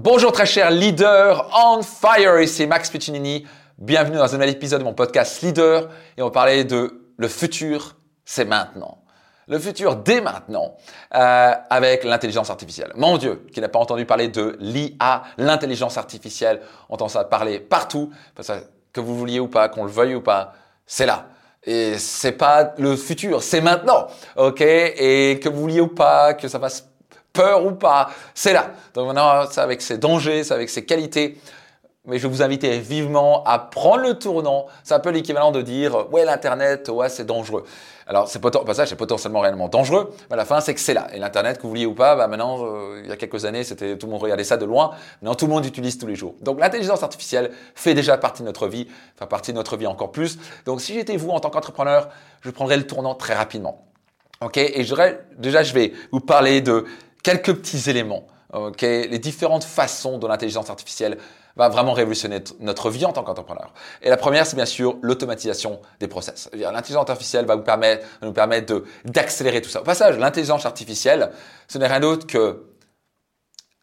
Bonjour très chers leaders on fire, ici Max Piccinini. Bienvenue dans un nouvel épisode de mon podcast Leader et on va parler de le futur, c'est maintenant. Le futur dès maintenant euh, avec l'intelligence artificielle. Mon Dieu, qui n'a pas entendu parler de l'IA, l'intelligence artificielle, on entend ça parler partout, parce que vous vouliez ou pas, qu'on le veuille ou pas, c'est là. Et c'est pas le futur, c'est maintenant, ok? Et que vous vouliez ou pas, que ça fasse peur ou pas, c'est là. Donc maintenant, c'est avec ses dangers, c'est avec ses qualités. Mais je vous inviter vivement à prendre le tournant. C'est un peu l'équivalent de dire, ouais, l'Internet, ouais, c'est dangereux. Alors, c'est c'est potentiellement réellement dangereux, mais à la fin, c'est que c'est là. Et l'Internet, que vous vouliez ou pas, bah maintenant, euh, il y a quelques années, c'était tout le monde regardait ça de loin. Maintenant, tout le monde utilise tous les jours. Donc, l'intelligence artificielle fait déjà partie de notre vie, fait partie de notre vie encore plus. Donc, si j'étais vous en tant qu'entrepreneur, je prendrais le tournant très rapidement. Ok? Et déjà, je vais vous parler de quelques petits éléments. Les différentes façons dont l'intelligence artificielle va vraiment révolutionner notre vie en tant qu'entrepreneur. Et la première, c'est bien sûr l'automatisation des process. L'intelligence artificielle va vous permettre, nous permettre d'accélérer tout ça. Au passage, l'intelligence artificielle, ce n'est rien d'autre que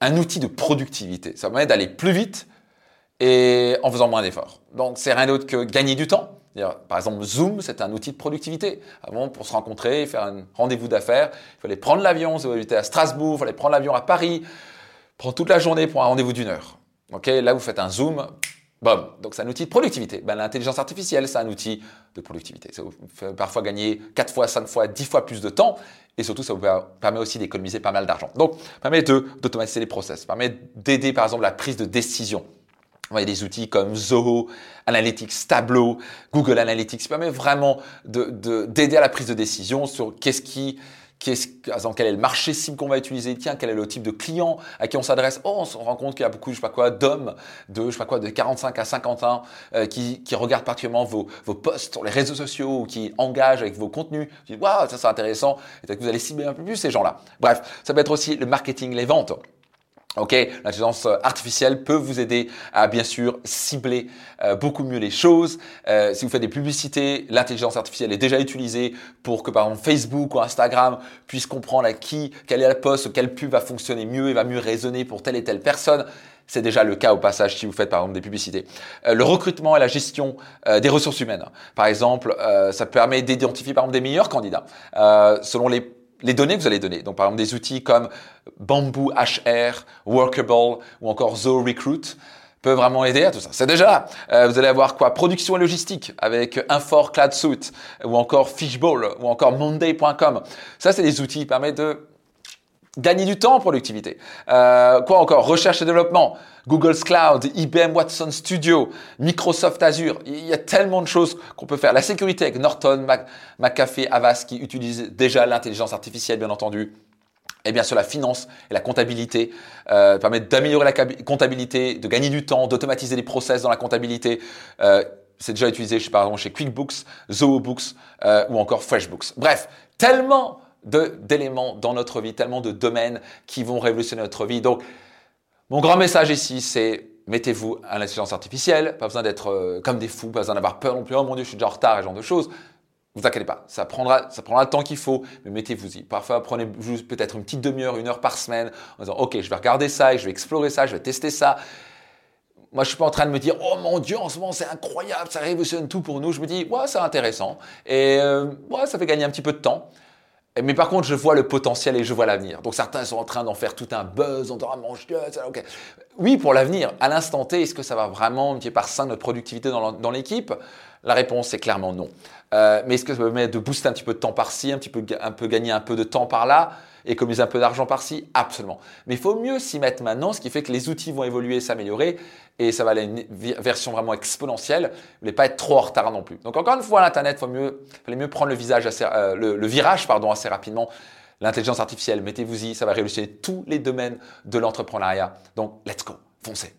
un outil de productivité. Ça permet d'aller plus vite et en faisant moins d'efforts. Donc, c'est rien d'autre que gagner du temps. Par exemple, Zoom, c'est un outil de productivité. Avant, pour se rencontrer, faire un rendez-vous d'affaires, il fallait prendre l'avion, si vous à Strasbourg, il fallait prendre l'avion à Paris, prendre toute la journée pour un rendez-vous d'une heure. Là vous faites un zoom, Boom. Donc c'est un outil de productivité. Ben, L'intelligence artificielle, c'est un outil de productivité. Ça vous fait parfois gagner 4 fois, 5 fois, 10 fois plus de temps. Et surtout, ça vous permet aussi d'économiser pas mal d'argent. Donc, permet d'automatiser les process. Permet d'aider, par exemple, la prise de décision. Il y a des outils comme Zoho, Analytics, Tableau, Google Analytics qui permet vraiment d'aider de, à la prise de décision sur qu'est-ce qui quel est le marché cible qu'on va utiliser, tiens, quel est le type de client à qui on s'adresse. Oh, on se rend compte qu'il y a beaucoup, je sais pas quoi, d'hommes de, je sais pas quoi, de 45 à 50 ans euh, qui, qui, regardent particulièrement vos, vos posts sur les réseaux sociaux ou qui engagent avec vos contenus. Tu dis, waouh, ça c'est intéressant. Et que vous allez cibler un peu plus ces gens-là. Bref, ça peut être aussi le marketing, les ventes. Ok, l'intelligence artificielle peut vous aider à bien sûr cibler euh, beaucoup mieux les choses. Euh, si vous faites des publicités, l'intelligence artificielle est déjà utilisée pour que par exemple Facebook ou Instagram puissent comprendre à qui, quelle est la poste, quelle pub va fonctionner mieux et va mieux résonner pour telle et telle personne. C'est déjà le cas au passage si vous faites par exemple des publicités. Euh, le recrutement et la gestion des ressources humaines. Par exemple, ça permet d'identifier par exemple des meilleurs candidats selon les les données que vous allez donner. Donc, par exemple, des outils comme Bamboo HR, Workable ou encore Zoho Recruit peuvent vraiment aider à tout ça. C'est déjà là. Euh, vous allez avoir quoi? Production et logistique avec Infor Cloud Suite ou encore Fishbowl ou encore Monday.com. Ça, c'est des outils qui permettent de gagner du temps en productivité. Euh, quoi encore Recherche et développement, Google's Cloud, IBM Watson Studio, Microsoft Azure. Il y a tellement de choses qu'on peut faire. La sécurité avec Norton, McAfee, Avast qui utilisent déjà l'intelligence artificielle, bien entendu. Et bien sûr, la finance et la comptabilité euh, permettent d'améliorer la comptabilité, de gagner du temps, d'automatiser les process dans la comptabilité. Euh, c'est déjà utilisé chez, par exemple, chez QuickBooks, ZooBooks euh, ou encore FreshBooks. Bref, tellement d'éléments dans notre vie, tellement de domaines qui vont révolutionner notre vie. Donc, mon grand message ici, c'est mettez-vous à l'intelligence artificielle, pas besoin d'être euh, comme des fous, pas besoin d'avoir peur non plus, oh mon Dieu, je suis déjà en retard, et ce genre de choses. Vous inquiétez pas, ça prendra, ça prendra le temps qu'il faut, mais mettez-vous-y. Parfois, prenez juste peut-être une petite demi-heure, une heure par semaine, en disant, OK, je vais regarder ça, et je vais explorer ça, je vais tester ça. Moi, je suis pas en train de me dire, oh mon Dieu, en ce moment, c'est incroyable, ça révolutionne tout pour nous. Je me dis, ouais, c'est intéressant. Et euh, ouais, ça fait gagner un petit peu de temps. Mais par contre, je vois le potentiel et je vois l'avenir. Donc certains sont en train d'en faire tout un buzz, en disant ah, mon Dieu, ok. Oui, pour l'avenir. À l'instant T, est-ce que ça va vraiment pied par sein notre productivité dans l'équipe? La réponse est clairement non. Euh, mais est-ce que ça permet de booster un petit peu de temps par-ci, un petit peu, un peu gagner un peu de temps par-là économiser un peu d'argent par-ci Absolument. Mais il faut mieux s'y mettre maintenant, ce qui fait que les outils vont évoluer, s'améliorer, et ça va aller à une version vraiment exponentielle. Vous ne pas être trop en retard non plus. Donc encore une fois, l'Internet, il mieux, fallait mieux prendre le, visage assez, euh, le, virage pardon, assez rapidement. L'intelligence artificielle, mettez-vous-y, ça va révolutionner tous les domaines de l'entrepreneuriat. Donc, let's go, foncez.